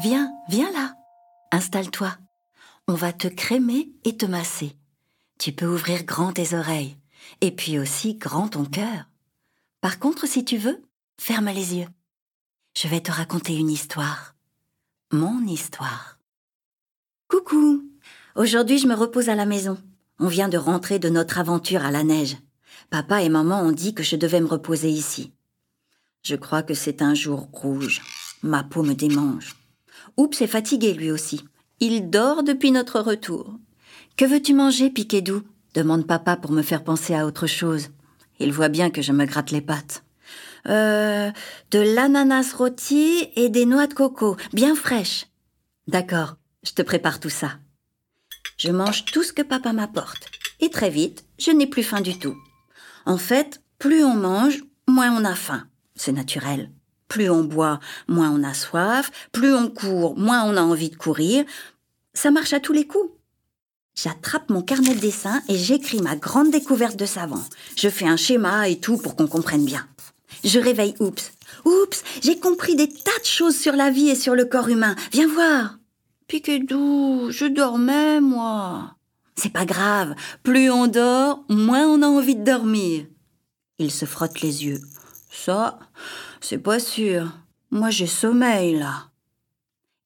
Viens, viens là. Installe-toi. On va te crémer et te masser. Tu peux ouvrir grand tes oreilles et puis aussi grand ton cœur. Par contre, si tu veux, ferme les yeux. Je vais te raconter une histoire. Mon histoire. Coucou. Aujourd'hui, je me repose à la maison. On vient de rentrer de notre aventure à la neige. Papa et maman ont dit que je devais me reposer ici. Je crois que c'est un jour rouge. Ma peau me démange. Oups est fatigué lui aussi. Il dort depuis notre retour. Que veux-tu manger, Piquedou demande papa pour me faire penser à autre chose. Il voit bien que je me gratte les pattes. Euh, de l'ananas rôti et des noix de coco, bien fraîches. D'accord, je te prépare tout ça. Je mange tout ce que papa m'apporte. Et très vite, je n'ai plus faim du tout. En fait, plus on mange, moins on a faim. C'est naturel. Plus on boit, moins on a soif. Plus on court, moins on a envie de courir. Ça marche à tous les coups. J'attrape mon carnet de dessin et j'écris ma grande découverte de savant. Je fais un schéma et tout pour qu'on comprenne bien. Je réveille Oups. Oups, j'ai compris des tas de choses sur la vie et sur le corps humain. Viens voir. Piquedou, je dormais, moi. C'est pas grave. Plus on dort, moins on a envie de dormir. Il se frotte les yeux. Ça, c'est pas sûr. Moi, j'ai sommeil, là.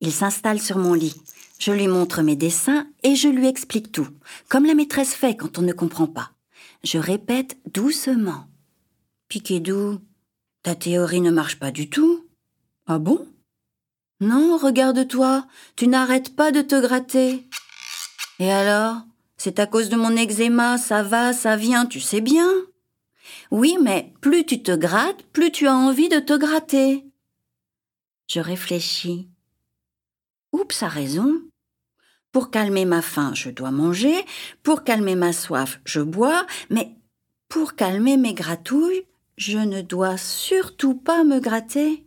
Il s'installe sur mon lit. Je lui montre mes dessins et je lui explique tout, comme la maîtresse fait quand on ne comprend pas. Je répète doucement. Piquedou, ta théorie ne marche pas du tout. Ah bon? Non, regarde-toi, tu n'arrêtes pas de te gratter. Et alors? C'est à cause de mon eczéma, ça va, ça vient, tu sais bien? Oui, mais plus tu te grattes, plus tu as envie de te gratter. Je réfléchis. Oups, a raison. Pour calmer ma faim, je dois manger, pour calmer ma soif, je bois, mais pour calmer mes gratouilles, je ne dois surtout pas me gratter.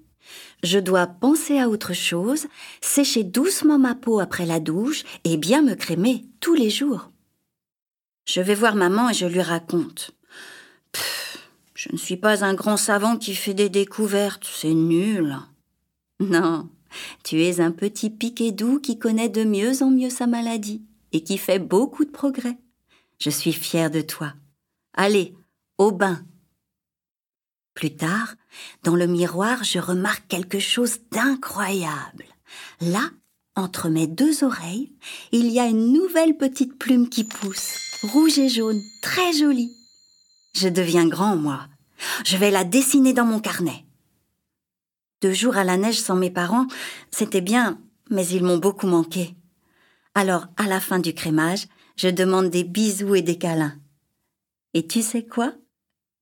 Je dois penser à autre chose, sécher doucement ma peau après la douche et bien me crémer tous les jours. Je vais voir maman et je lui raconte. Je ne suis pas un grand savant qui fait des découvertes, c'est nul. Non, tu es un petit piquet doux qui connaît de mieux en mieux sa maladie et qui fait beaucoup de progrès. Je suis fière de toi. Allez, au bain. Plus tard, dans le miroir, je remarque quelque chose d'incroyable. Là, entre mes deux oreilles, il y a une nouvelle petite plume qui pousse, rouge et jaune, très jolie. Je deviens grand, moi. Je vais la dessiner dans mon carnet. Deux jours à la neige sans mes parents, c'était bien, mais ils m'ont beaucoup manqué. Alors, à la fin du crémage, je demande des bisous et des câlins. Et tu sais quoi?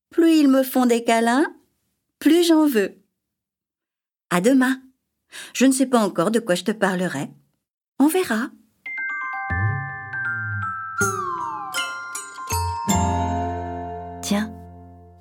Plus ils me font des câlins, plus j'en veux. À demain. Je ne sais pas encore de quoi je te parlerai. On verra. Tiens,